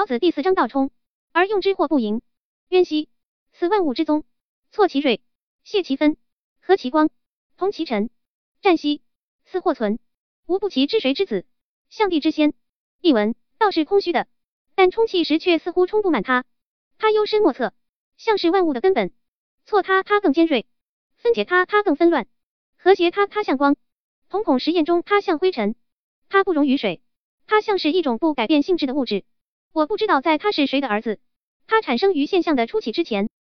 老子第四章道冲，而用之或不盈。渊兮，此万物之宗。错其锐，泄其分，和其光，同其尘。战兮，似或存，无不其之谁之子，象帝之先。译文：道是空虚的，但充气时却似乎充不满它。它幽深莫测，像是万物的根本。错它，它更尖锐；分解它，它更纷乱；和谐它，它像光；瞳孔实验中，它像灰尘。它不溶于水，它像是一种不改变性质的物质。我不知道在他是谁的儿子。他产生于现象的初期之前，